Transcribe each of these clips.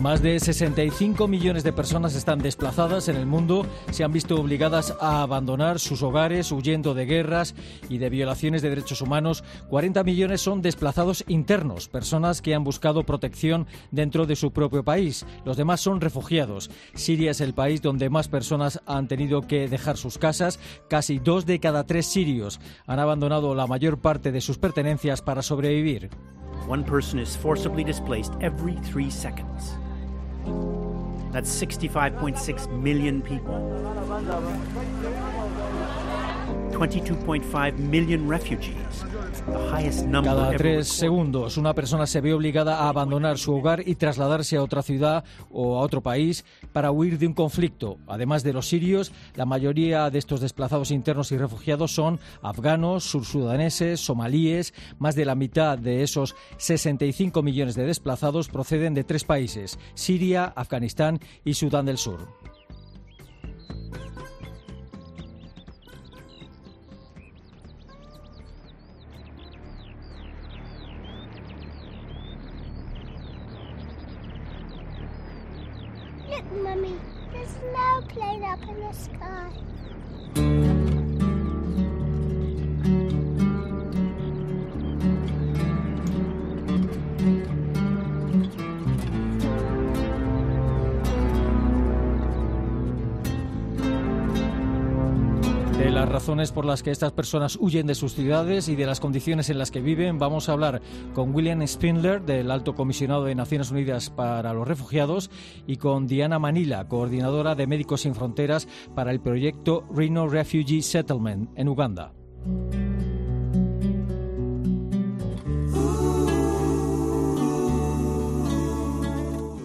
Más de 65 millones de personas están desplazadas en el mundo, se han visto obligadas a abandonar sus hogares huyendo de guerras y de violaciones de derechos humanos. 40 millones son desplazados internos, personas que han buscado protección dentro de su propio país. Los demás son refugiados. Siria es el país donde más personas han tenido que dejar sus casas. Casi dos de cada tres sirios han abandonado la mayor parte de sus pertenencias para sobrevivir. One person is forcibly displaced every three. That's 65.6 million people. 22.5 million refugees. Cada tres segundos una persona se ve obligada a abandonar su hogar y trasladarse a otra ciudad o a otro país para huir de un conflicto. Además de los sirios, la mayoría de estos desplazados internos y refugiados son afganos, sursudaneses, somalíes. Más de la mitad de esos 65 millones de desplazados proceden de tres países, Siria, Afganistán y Sudán del Sur. airplane up in the sky. Las razones por las que estas personas huyen de sus ciudades y de las condiciones en las que viven, vamos a hablar con William Spindler, del Alto Comisionado de Naciones Unidas para los Refugiados, y con Diana Manila, coordinadora de Médicos Sin Fronteras para el proyecto Reno Refugee Settlement en Uganda.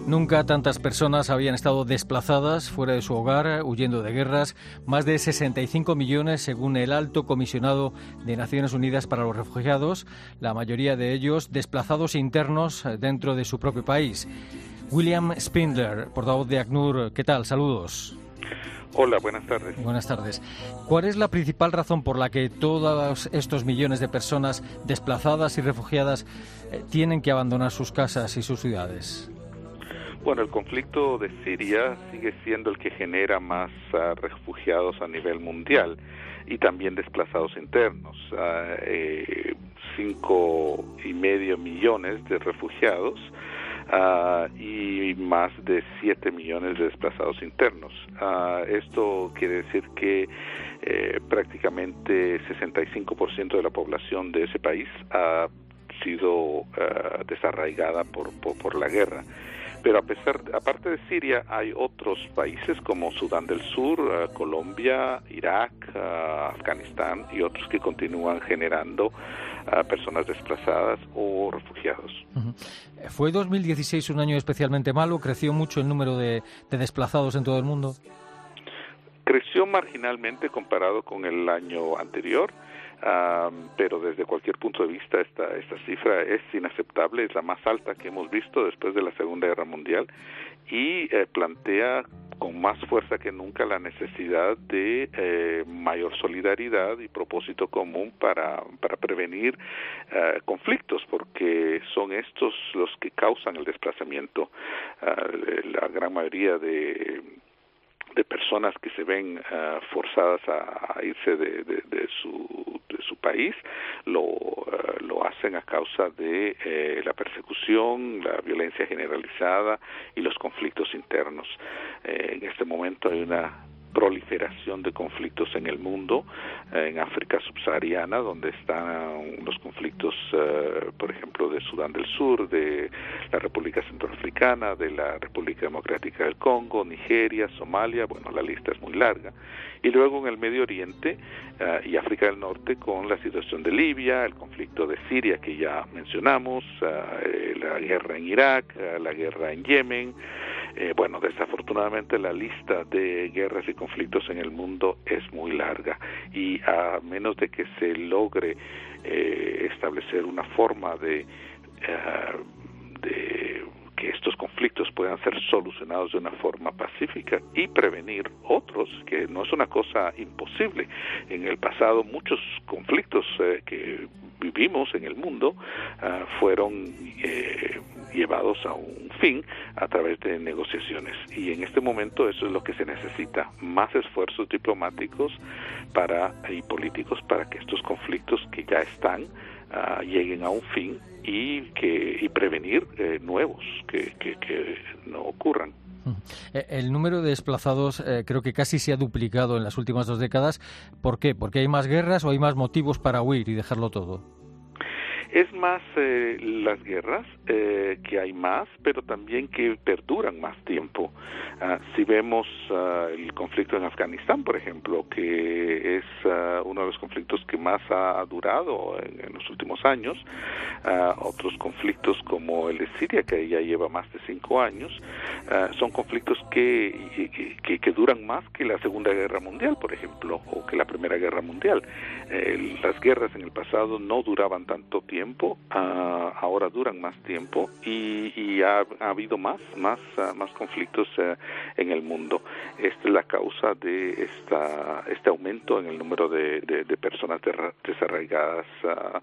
Nunca tantas personas habían estado desplazadas fuera de su hogar, huyendo de guerras. Más de 65 millones, según el alto comisionado de Naciones Unidas para los Refugiados, la mayoría de ellos desplazados internos dentro de su propio país. William Spindler, portavoz de ACNUR, ¿qué tal? Saludos. Hola, buenas tardes. Buenas tardes. ¿Cuál es la principal razón por la que todos estos millones de personas desplazadas y refugiadas eh, tienen que abandonar sus casas y sus ciudades? Bueno, el conflicto de Siria sigue siendo el que genera más uh, refugiados a nivel mundial y también desplazados internos. Uh, eh, cinco y medio millones de refugiados uh, y más de siete millones de desplazados internos. esto quiere decir que eh, prácticamente 65% de la población de ese país ha sido desarraigada por, por la guerra pero a pesar, aparte de Siria, hay otros países como Sudán del Sur, uh, Colombia, Irak, uh, Afganistán y otros que continúan generando uh, personas desplazadas o refugiados. Uh -huh. ¿Fue 2016 un año especialmente malo? ¿Creció mucho el número de, de desplazados en todo el mundo? Creció marginalmente comparado con el año anterior Pero desde cualquier punto de vista esta, esta cifra es inaceptable, es la más alta que hemos visto después de la Segunda Guerra Mundial y eh, plantea con más fuerza que nunca la necesidad de eh, mayor solidaridad y propósito común para, para prevenir uh, conflictos, porque son estos los que causan el desplazamiento. Uh, la gran mayoría de de personas que se ven uh, forzadas a, irse de, de, de, su, de su país lo, uh, lo hacen a causa de eh, la persecución, la violencia generalizada y los conflictos internos. Eh, en este momento hay una proliferación de conflictos en el mundo, eh, en África subsahariana, donde están los conflictos, eh, por ejemplo, de Sudán del Sur, de la República Centroafricana, de la República Democrática del Congo, Nigeria, Somalia, bueno, la lista es muy larga. Y luego en el Medio Oriente eh, y África del Norte con la situación de Libia, el conflicto de Siria que ya mencionamos, eh, la guerra en Irak, eh, la guerra en Yemen, eh, bueno, desafortunadamente la lista de guerras y conflictos en el mundo es muy larga y a menos de que se logre eh, establecer una forma de, uh, de que estos conflictos puedan ser solucionados de una forma pacífica y prevenir otros, que no es una cosa imposible. En el pasado muchos conflictos eh, que vivimos en el mundo ah, fueron eh, llevados a un fin a través de negociaciones. Y en este momento eso es lo que se necesita, más esfuerzos diplomáticos para y políticos para que estos conflictos que ya están ah, lleguen a un fin y que y prevenir eh, nuevos que, que, no ocurran. Eh, el número de desplazados eh, creo que casi se ha duplicado en las últimas dos décadas. ¿Por qué? ¿Porque hay más guerras o hay más motivos para huir y dejarlo todo? Es más eh, las guerras, eh, que hay más, pero también que perduran más tiempo. Ah, si vemos ah, el conflicto en Afganistán, por ejemplo, que es ah, uno de los conflictos que más ha durado en, los últimos años, otros conflictos como el de Siria, que ya lleva más de cinco años, son conflictos que, que, que, duran más que la Segunda Guerra Mundial, por ejemplo, o que la Primera Guerra Mundial. Eh, las guerras en el pasado no duraban tanto tiempo, ahora duran más tiempo y, ha, habido más, más, más conflictos eh, en el mundo. Esta es la causa de esta, este aumento en el número de, personas desarraigadas ah,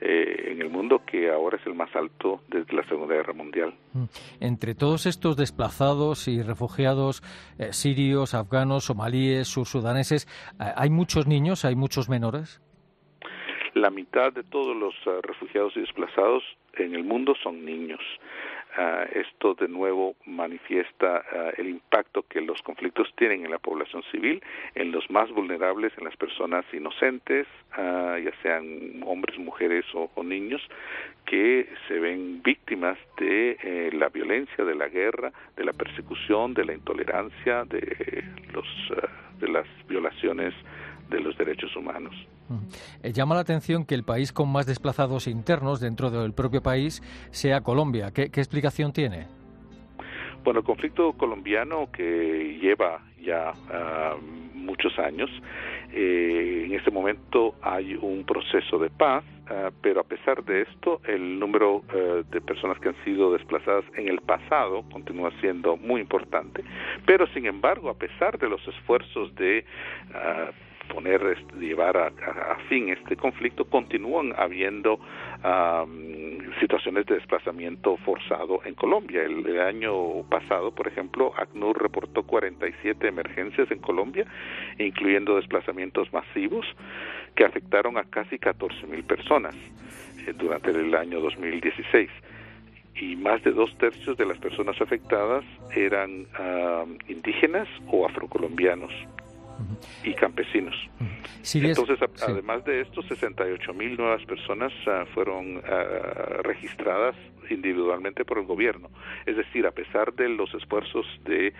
eh, en el mundo, que ahora es el más alto desde la Segunda Guerra Mundial. Mm. Entre todos estos desplazados y refugiados eh, sirios, afganos, somalíes, sursudaneses, ¿hay muchos niños, hay muchos menores? La mitad de todos los ah, refugiados y desplazados en el mundo son niños. Uh, esto de nuevo manifiesta uh, el impacto que los conflictos tienen en la población civil, en los más vulnerables, en las personas inocentes, ya sean hombres, mujeres o, o, niños, que se ven víctimas de eh, la violencia, de la guerra, de la persecución, de la intolerancia, de los de las violaciones de los derechos humanos. Eh, llama la atención que el país con más desplazados internos dentro del propio país sea Colombia. ¿Qué, explicación tiene? Bueno, el conflicto colombiano que lleva ya ah, muchos años, eh, en este momento hay un proceso de paz, ah, pero a pesar de esto, el número eh, de personas que han sido desplazadas en el pasado continúa siendo muy importante. Pero, sin embargo, a pesar de los esfuerzos de ah, poner, este, llevar a, fin este conflicto, continúan habiendo situaciones de desplazamiento forzado en Colombia. El, año pasado, por ejemplo, ACNUR reportó 47 emergencias en Colombia, incluyendo desplazamientos masivos que afectaron a casi 14 mil personas eh, durante el año 2016 y más de dos tercios de las personas afectadas eran indígenas o afrocolombianos y campesinos. Entonces, además de esto, 68 mil nuevas personas ah, fueron ah, registradas individualmente por el gobierno. Es decir, a pesar de los esfuerzos de,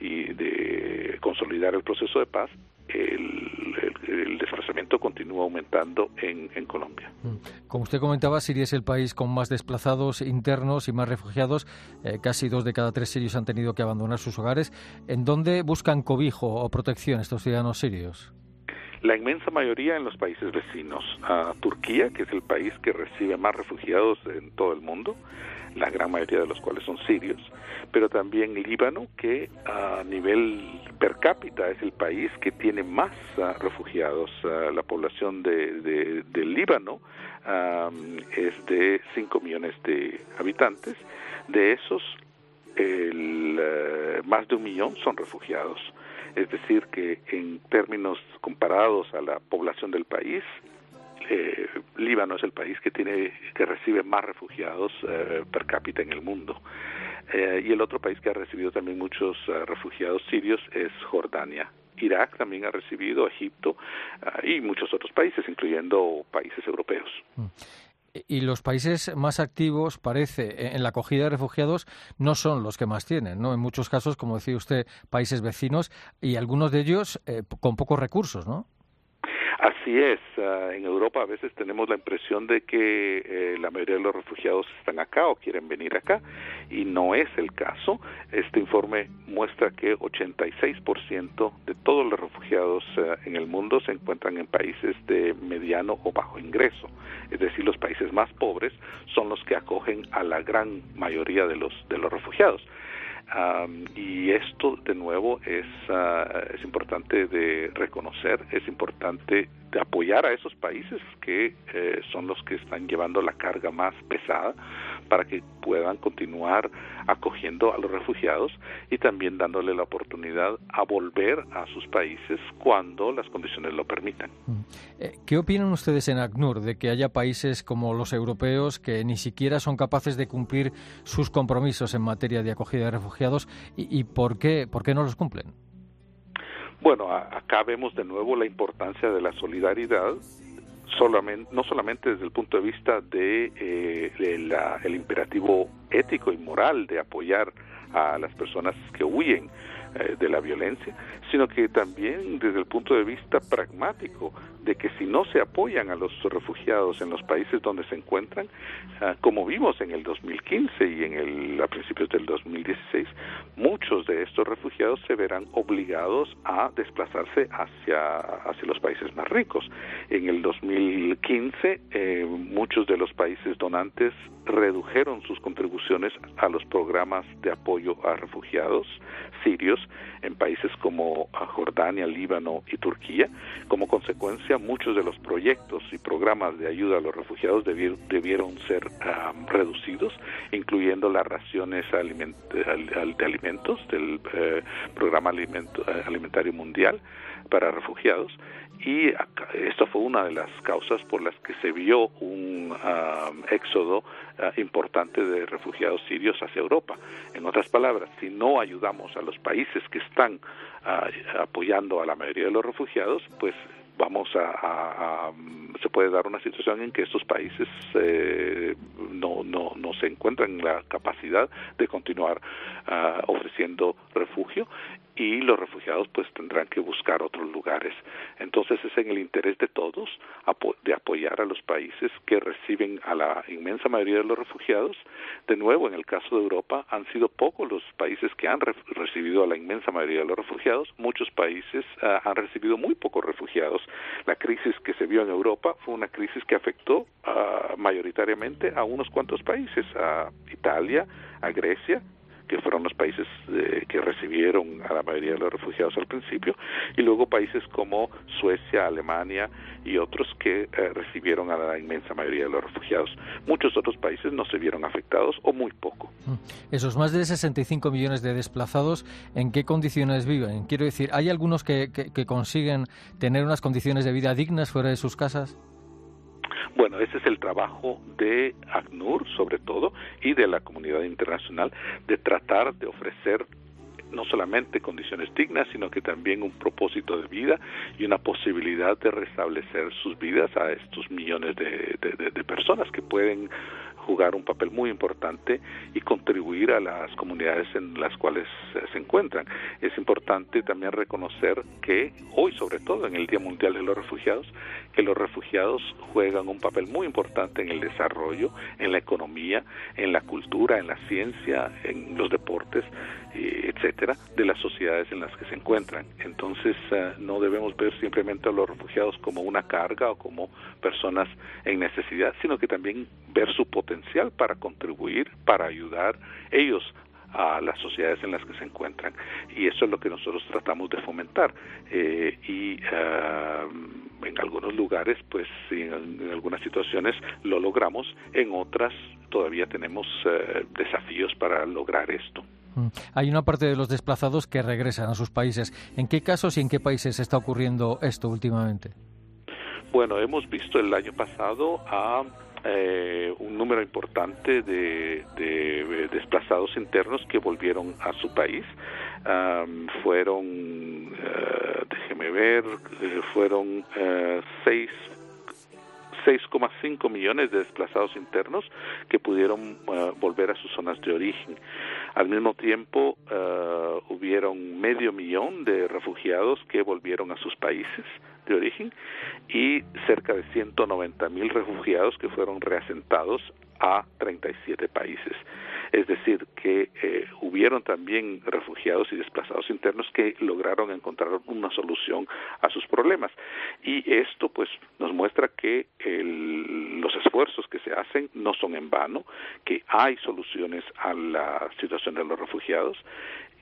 y de consolidar el proceso de paz, el, el, desplazamiento continúa aumentando en, Colombia. Mm. Como usted comentaba, Siria es el país con más desplazados internos y más refugiados. Eh, casi dos de cada tres sirios han tenido que abandonar sus hogares. ¿En dónde buscan cobijo o protección estos ciudadanos sirios? La inmensa mayoría en los países vecinos. A Turquía, que es el país que recibe más refugiados en todo el mundo, la gran mayoría de los cuales son sirios, pero también Líbano, que a nivel per cápita es el país que tiene más ah, refugiados. Ah, la población de, Líbano es de 5 millones de habitantes. De esos, el, eh, más de un millón son refugiados. Es decir, que en términos comparados a la población del país, eh, Líbano es el país que tiene que recibe más refugiados eh, per cápita en el mundo. Eh, y el otro país que ha recibido también muchos eh, refugiados sirios es Jordania. Irak también ha recibido, Egipto y muchos otros países, incluyendo países europeos. Y los países más activos, parece, en la acogida de refugiados no son los que más tienen, ¿no? En muchos casos, como decía usted, países vecinos y algunos de ellos con pocos recursos, ¿no? Así es, ah, en Europa a veces tenemos la impresión de que eh, la mayoría de los refugiados están acá o quieren venir acá y no es el caso. Este informe muestra que 86% de todos los refugiados ah, en el mundo se encuentran en países de mediano o bajo ingreso, es decir, los países más pobres son los que acogen a la gran mayoría de los de los refugiados y esto, de nuevo, es, ah, es importante de reconocer, es importante de apoyar a esos países que eh, son los que están llevando la carga más pesada para que puedan continuar acogiendo a los refugiados y también dándole la oportunidad a volver a sus países cuando las condiciones lo permitan. Mm. Eh, ¿Qué opinan ustedes en ACNUR de que haya países como los europeos que ni siquiera son capaces de cumplir sus compromisos en materia de acogida de refugiados y, por, qué, por qué no los cumplen? Bueno, acá vemos de nuevo la importancia de la solidaridad solamente, no solamente desde el punto de vista de eh, el imperativo ético y moral de apoyar a las personas que huyen eh, de la violencia, sino que también desde el punto de vista pragmático de que si no se apoyan a los refugiados en los países donde se encuentran, ah, como vimos en el 2015 y en el, a principios del 2016, muchos de estos refugiados se verán obligados a desplazarse hacia, hacia los países más ricos. En el 2015, eh, muchos de los países donantes redujeron sus contribuciones a los programas de apoyo a refugiados sirios en países como Jordania, Líbano y Turquía. Como consecuencia, muchos de los proyectos y programas de ayuda a los refugiados debieron ser reducidos, incluyendo las raciones de alimentos del eh, Programa Alimentario Mundial para refugiados y esto fue una de las causas por las que se vio un éxodo ah, importante de refugiados sirios hacia Europa. En otras palabras, si no ayudamos a los países que están ah, apoyando a la mayoría de los refugiados, pues vamos a, se puede dar una situación en que estos países eh, se encuentran en la capacidad de continuar ah, ofreciendo refugio y los refugiados pues tendrán que buscar otros lugares. Entonces es en el interés de todos de apoyar a los países que reciben a la inmensa mayoría de los refugiados. De nuevo, en el caso de Europa, han sido pocos los países que han recibido a la inmensa mayoría de los refugiados. Muchos países ah, han recibido muy pocos refugiados. La crisis que se vio en Europa fue una crisis que afectó ah, mayoritariamente a unos cuantos países, a Italia, a Grecia, que fueron los países eh, que recibieron a la mayoría de los refugiados al principio, y luego países como Suecia, Alemania y otros que eh, recibieron a la inmensa mayoría de los refugiados. Muchos otros países no se vieron afectados o muy poco. Mm. Esos más de 65 millones de desplazados, ¿en qué condiciones viven? Quiero decir, ¿hay algunos que consiguen tener unas condiciones de vida dignas fuera de sus casas? Bueno, ese es el trabajo de ACNUR, sobre todo, y de la comunidad internacional, de tratar de ofrecer no solamente condiciones dignas, sino que también un propósito de vida y una posibilidad de restablecer sus vidas a estos millones de, de personas que pueden jugar un papel muy importante y contribuir a las comunidades en las cuales se encuentran. Es importante también reconocer que hoy, sobre todo en el Día Mundial de los Refugiados, que los refugiados juegan un papel muy importante en el desarrollo, en la economía, en la cultura, en la ciencia, en los deportes, etcétera, de las sociedades en las que se encuentran. Entonces, eh, no debemos ver simplemente a los refugiados como una carga o como personas en necesidad, sino que también ver su potencial para contribuir, para ayudar ellos a las sociedades en las que se encuentran. Y eso es lo que nosotros tratamos de fomentar. Eh, y eh, en algunos lugares, pues en, algunas situaciones lo logramos, en otras todavía tenemos eh, desafíos para lograr esto. Hay una parte de los desplazados que regresan a sus países. ¿En qué casos y en qué países está ocurriendo esto últimamente? Bueno, hemos visto el año pasado a eh, un número importante de, desplazados internos que volvieron a su país. fueron, uh, déjeme ver, eh, fueron uh, seis 6,5 millones de desplazados internos que pudieron volver a sus zonas de origen. Al mismo tiempo, uh, hubieron medio millón de refugiados que volvieron a sus países de origen y cerca de 190 mil refugiados que fueron reasentados a 37 países. Es decir, también refugiados y desplazados internos que lograron encontrar una solución a sus problemas. Y esto pues nos muestra que los esfuerzos que se hacen no son en vano, que hay soluciones a la situación de los refugiados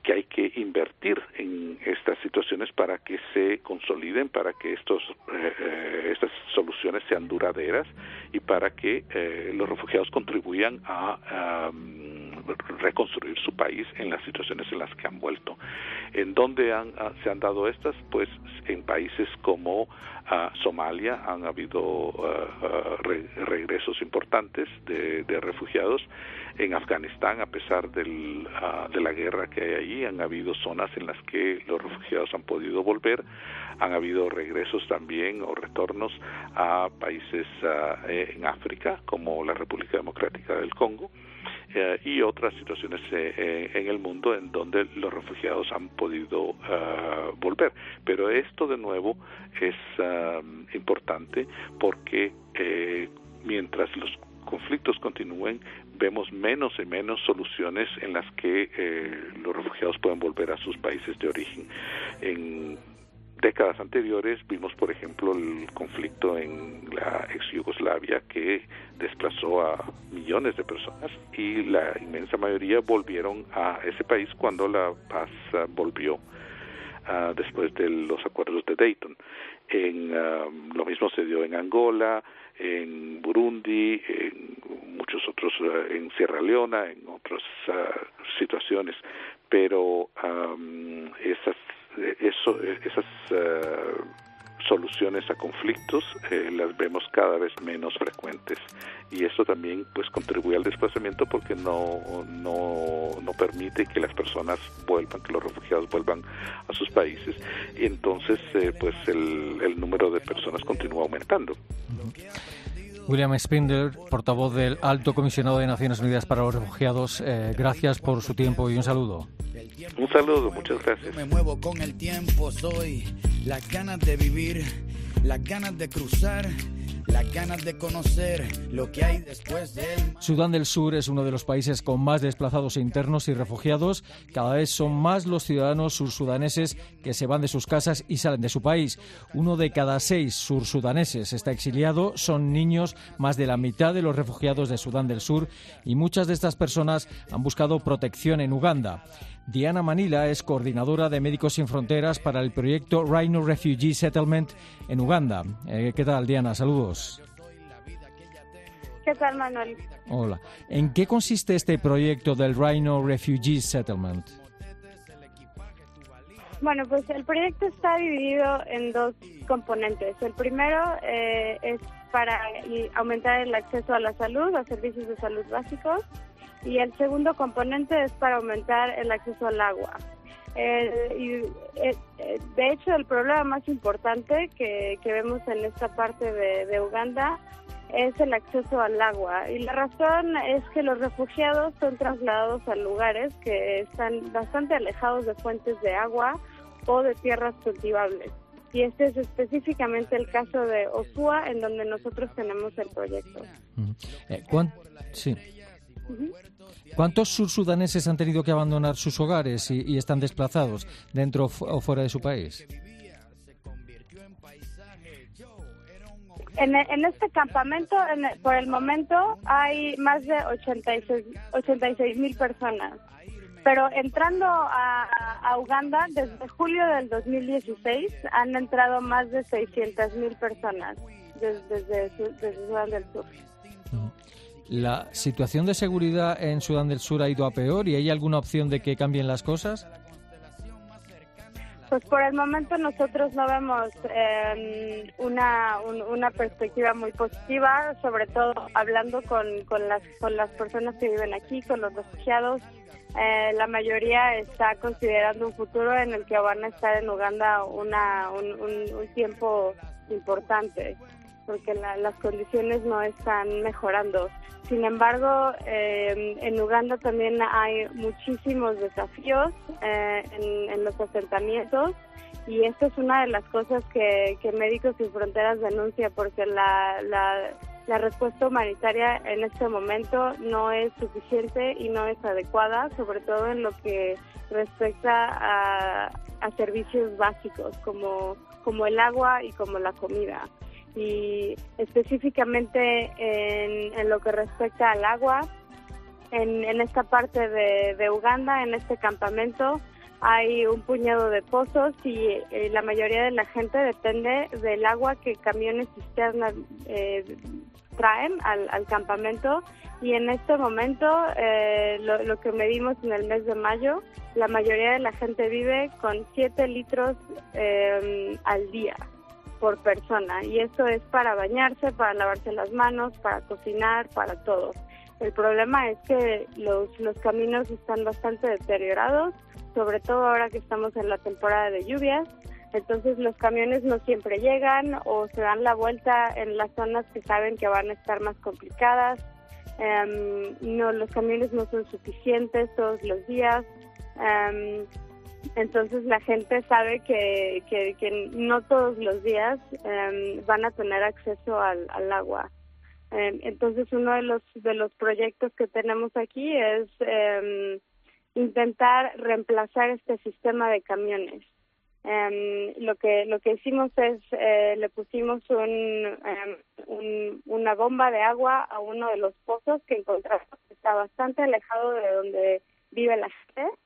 que hay que invertir en estas situaciones para que se consoliden, para que estos, eh, eh, estas soluciones sean duraderas y para que eh, los refugiados contribuyan a, reconstruir su país en las situaciones en las que han vuelto. ¿En dónde han, ah, se han dado estas? Pues en países como ah, Somalia han habido ah, regresos importantes de, refugiados en Afganistán, a pesar del, uh, de la guerra que hay allí, han habido zonas en las que los refugiados han podido volver, han habido regresos también o retornos a países uh, en África, como la República Democrática del Congo, uh, y otras situaciones eh, en el mundo en donde los refugiados han podido volver. Pero esto de nuevo es importante porque eh, mientras los conflictos continúen, vemos menos y menos soluciones en las que eh, los refugiados pueden volver a sus países de origen. En décadas anteriores vimos, por ejemplo, el conflicto en la ex Yugoslavia que desplazó a millones de personas y la inmensa mayoría volvieron a ese país cuando la paz uh, volvió uh, después de los acuerdos de Dayton. En, um, lo mismo se dio en Angola, en Burundi, en muchos otros, en Sierra Leona, en otras uh, situaciones, pero um, esas, eso, esas uh, soluciones a conflictos eh, las vemos cada vez menos frecuentes. Y eso también pues contribuye al desplazamiento porque no, no, no permite que las personas vuelvan, que los refugiados vuelvan a sus países. Y entonces eh, pues el, el número de personas continúa aumentando. William Spindler, portavoz del Alto Comisionado de Naciones Unidas para los Refugiados, eh, gracias por su tiempo y un saludo. Un saludo, muchas gracias. Me muevo con el tiempo, soy las ganas de vivir, las ganas de cruzar ganas de conocer lo que hay después de Sudán del Sur es uno de los países con más desplazados internos y refugiados. Cada vez son más los ciudadanos sursudaneses que se van de sus casas y salen de su país. Uno de cada seis sursudaneses está exiliado. Son niños, más de la mitad de los refugiados de Sudán del Sur, y muchas de estas personas han buscado protección en Uganda. Diana Manila es coordinadora de Médicos Sin Fronteras para el proyecto Rhino Refugee Settlement en Uganda. Eh, ¿Qué tal, Diana? Saludos. ¿Qué tal, Manuel? Hola. ¿En qué consiste este proyecto del Rhino Refugee Settlement? Bueno, pues el proyecto está dividido en dos componentes. El primero eh, es para aumentar el acceso a la salud, a servicios de salud básicos y el segundo componente es para aumentar el acceso al agua. y, eh, eh, de hecho, el problema más importante que, vemos en esta parte de, Uganda es el acceso al agua. Y la razón es que los refugiados son trasladados a lugares que están bastante alejados de fuentes de agua o de tierras cultivables. Y este es específicamente el caso de Osua, en donde nosotros tenemos el proyecto. Eh, sí. ¿Cuántos sursudaneses han tenido que abandonar sus hogares y, están desplazados dentro o fuera de su país? En, este campamento, por el momento, hay más de 86 mil personas. Pero entrando a, Uganda, desde julio del 2016, han entrado más de 600 mil personas desde, desde Sudán del Sur. ¿La situación de seguridad en Sudán del Sur ha ido a peor y hay alguna opción de que cambien las cosas? Pues por el momento nosotros no vemos em, una, una perspectiva muy positiva, sobre todo hablando con, con, las, con las personas que viven aquí, con los refugiados. Eh, la mayoría está considerando un futuro en el que van a estar en Uganda una, un, un tiempo importante. Porque las condiciones no están mejorando. Sin embargo, eh, en Uganda también hay muchísimos desafíos eh, en, los asentamientos y esto es una de las cosas que, Médicos Sin Fronteras denuncia porque la, la, respuesta humanitaria en este momento no es suficiente y no es adecuada, sobre todo en lo que respecta a, a servicios básicos como, como el agua y como la comida y específicamente en, lo que respecta al agua, en, esta parte de, Uganda, en este campamento, hay un puñado de pozos y, eh, la mayoría de la gente depende del agua que camiones cisternas eh, traen al, campamento. Y en este momento eh, lo, que medimos en el mes de mayo, la mayoría de la gente vive con 7 litros al día por persona y esto es para bañarse, para lavarse las manos, para cocinar, para todo. El problema es que los, los caminos están bastante deteriorados, sobre todo ahora que estamos en la temporada de lluvias. Entonces los camiones no siempre llegan o se dan la vuelta en las zonas que saben que van a estar más complicadas. Em, no, los camiones no son suficientes todos los días. Um, entonces la gente sabe que, que, no todos los días em, van a tener acceso al, agua. Em, entonces uno de los, de los proyectos que tenemos aquí es em, intentar reemplazar este sistema de camiones. lo que lo que hicimos es eh, le pusimos un, un, una bomba de agua a uno de los pozos que encontramos está bastante alejado de donde vive la gente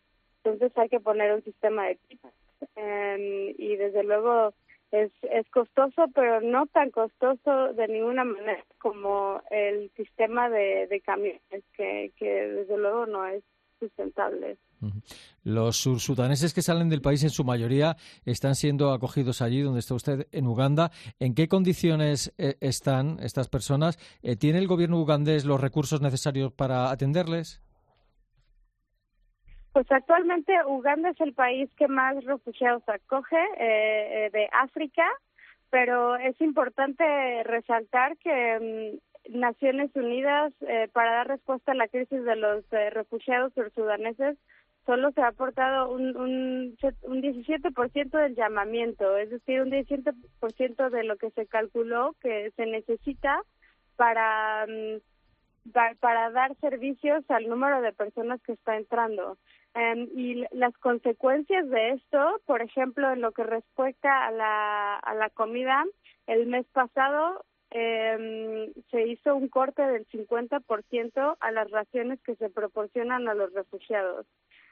entonces hay que poner un sistema de pipas. Em, y desde luego es, es costoso, pero no tan costoso de ninguna manera como el sistema de, camiones, que, que desde luego no es sustentable. Los sudaneses que salen del país en su mayoría están siendo acogidos allí donde está usted en Uganda. ¿En qué condiciones eh, están estas personas? Eh, ¿Tiene el gobierno ugandés los recursos necesarios para atenderles? Pues actualmente Uganda es el país que más refugiados acoge eh, eh, de África, pero es importante resaltar que mm, Naciones Unidas, eh, para dar respuesta a la crisis de los refugiados sudaneses, solo se ha aportado un, un, un 17% del llamamiento, es decir, un 17% de lo que se calculó que se necesita para, mm, para dar servicios al número de personas que está entrando. Em, y las consecuencias de esto, por ejemplo, en lo que respecta a la, a la comida, el mes pasado eh, se hizo un corte del 50% a las raciones que se proporcionan a los refugiados.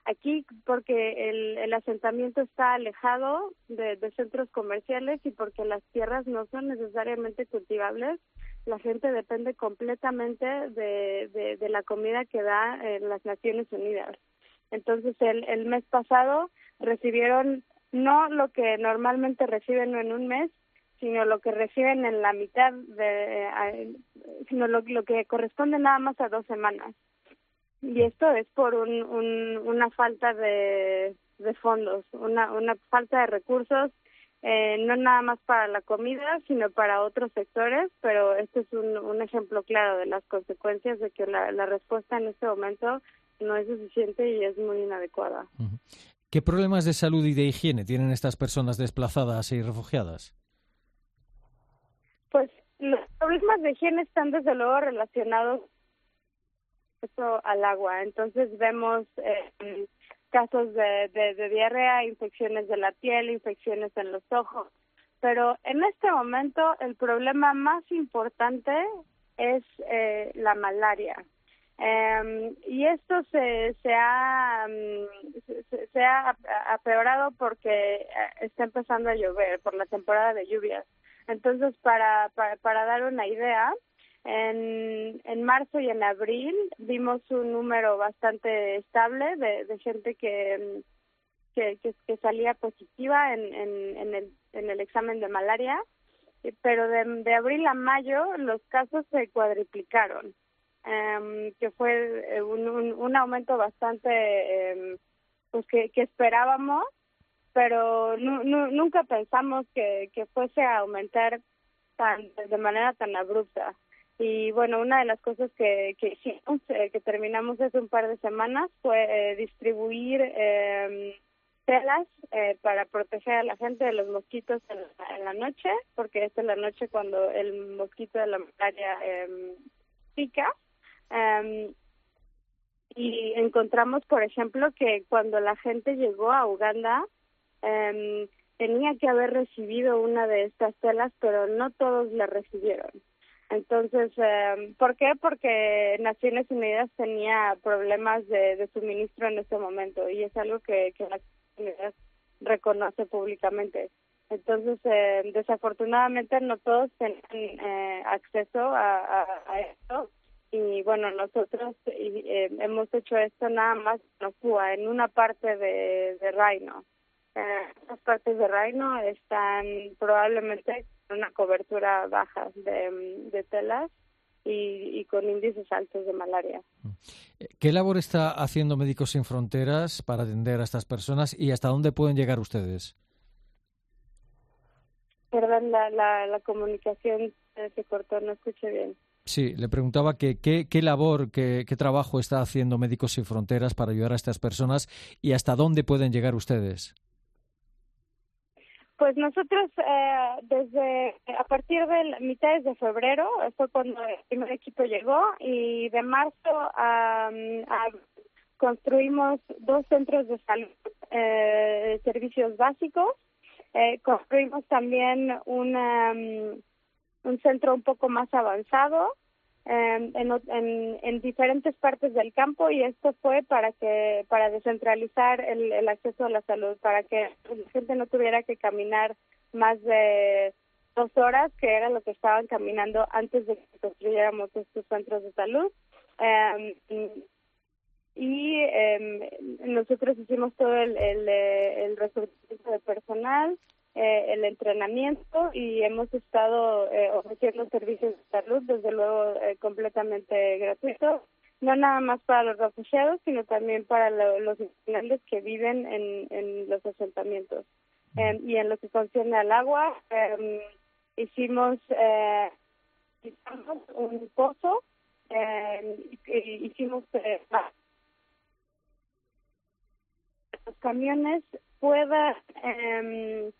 Aquí porque el, el asentamiento está alejado de, centros comerciales y porque las tierras no son necesariamente cultivables, la gente depende completamente de, de, de la comida que da en las Naciones Unidas. Entonces, el, el mes pasado recibieron no lo que normalmente reciben en un mes, sino lo que reciben en la mitad de, sino lo, lo que corresponde nada más a dos semanas. Y esto es por un, un, una falta de, de fondos, una, una falta de recursos, eh, no nada más para la comida, sino para otros sectores, pero este es un, un ejemplo claro de las consecuencias de que la, la respuesta en este momento no es suficiente y es muy inadecuada. ¿Qué problemas de salud y de higiene tienen estas personas desplazadas y refugiadas? Pues los problemas de higiene están desde luego relacionados al agua. Entonces vemos eh, casos de, de, diarrea, infecciones de la piel, infecciones en los ojos. Pero en este momento el problema más importante es eh, la malaria. Eh, y esto se, se ha, mm, se, ha apeorado porque eh, está empezando a llover, por la temporada de lluvias. Entonces, para, para, para dar una idea, en, en marzo y en abril vimos un número bastante estable de, gente que, que, que, salía positiva en, en, en, el, en el examen de malaria, pero de, de abril a mayo los casos se cuadriplicaron. Em, que fue eh, un, un, aumento bastante eh, pues que, que esperábamos pero nunca pensamos que, fuese a aumentar tan de manera tan abrupta. Y bueno, una de las cosas que, que hicimos, eh, que terminamos hace un par de semanas, fue eh, distribuir eh, telas eh, para proteger a la gente de los mosquitos en la, noche, porque esta es la noche cuando el mosquito de la malaria eh, pica. Em, y encontramos, por ejemplo, que cuando la gente llegó a Uganda, eh, tenía que haber recibido una de estas telas, pero no todos la recibieron. Entonces, eh, ¿por qué? Porque Naciones Unidas tenía problemas de, suministro en este momento y es algo que, que Naciones Unidas reconoce públicamente. Entonces, eh, desafortunadamente no todos tenían eh, acceso a, a, esto y bueno, nosotros eh, hemos hecho esto nada más en una parte de, de Reino. Estas partes de Reino están probablemente con una cobertura baja de, telas y, con índices altos de malaria. ¿Qué labor está haciendo Médicos Sin Fronteras para atender a estas personas y hasta dónde pueden llegar ustedes? Perdón, la, la, comunicación se cortó, no escuché bien. Sí, le preguntaba que, qué, labor, qué, qué trabajo está haciendo Médicos Sin Fronteras para ayudar a estas personas y hasta dónde pueden llegar ustedes. Pues nosotros eh, desde a partir de mitades de febrero fue cuando el primer equipo llegó y de marzo a, construimos dos centros de salud, eh, servicios básicos, eh, construimos también una, mm, un centro un poco más avanzado en, en, en, diferentes partes del campo y esto fue para que para descentralizar el, el acceso a la salud para que la gente no tuviera que caminar más de dos horas que era lo que estaban caminando antes de que construyéramos estos centros de salud. Eh, y eh, nosotros hicimos todo el, el, el reclutamiento de personal eh, el entrenamiento y hemos estado eh, ofreciendo servicios de salud, desde luego eh, completamente gratuitos, no nada más para los refugiados, sino también para los estudiantes que viven en, en los asentamientos. y en lo que concierne al agua, em, hicimos, hicimos un pozo, em, hicimos los camiones puedan eh,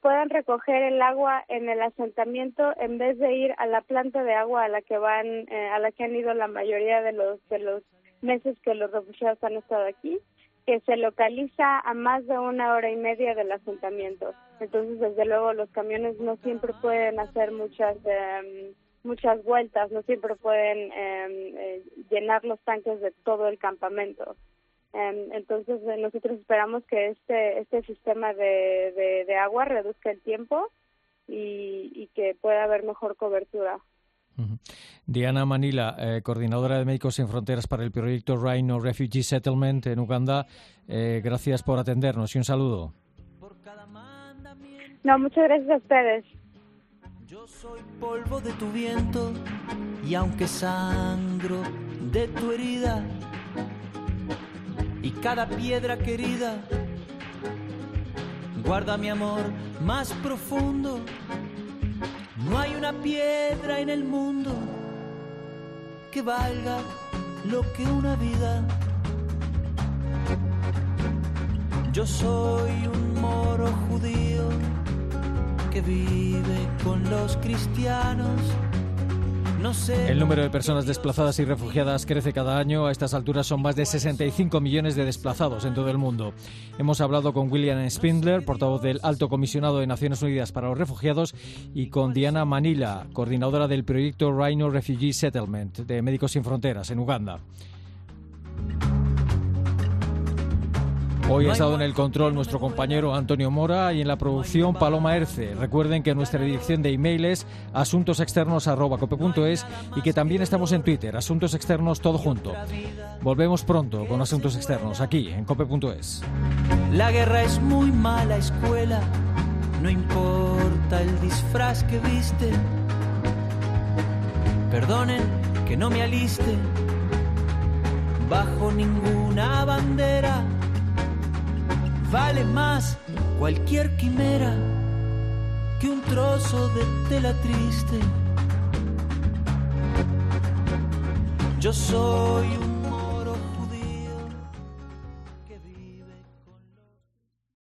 puedan recoger el agua en el asentamiento en vez de ir a la planta de agua a la que van eh, a la que han ido la mayoría de los de los meses que los refugiados han estado aquí que se localiza a más de una hora y media del asentamiento. Entonces desde luego los camiones no siempre pueden hacer muchas em, muchas vueltas no siempre pueden em, eh, llenar los tanques de todo el campamento entonces eh, nosotros esperamos que este este sistema de, de, agua reduzca el tiempo y, y, que pueda haber mejor cobertura. Diana Manila, eh, coordinadora de Médicos Sin Fronteras para el proyecto Rhino Refugee Settlement en Uganda, eh, gracias por atendernos y un saludo. No, muchas gracias a ustedes. Yo soy polvo de tu viento y aunque sangro de tu herida, y cada piedra querida guarda mi amor más profundo. No hay una piedra en el mundo que valga lo que una vida. Yo soy un moro judío que vive con los cristianos el número de personas desplazadas y refugiadas crece cada año. A estas alturas son más de 65 millones de desplazados en todo el mundo. Hemos hablado con William Spindler, portavoz del Alto Comisionado de Naciones Unidas para los Refugiados, y con Diana Manila, coordinadora del proyecto Rhino Refugee Settlement de Médicos Sin Fronteras en Uganda. Hoy ha estado en el control nuestro compañero Antonio Mora y en la producción Paloma Erce. Recuerden que nuestra dirección de email es asuntosexternos.cope.es y que también estamos en Twitter, Asuntos Externos todo junto. Volvemos pronto con Asuntos Externos aquí en cope.es. La guerra es muy mala escuela, no importa el disfraz que viste. Perdonen que no me aliste bajo ninguna bandera vale más cualquier quimera que un trozo de tela triste. Yo soy un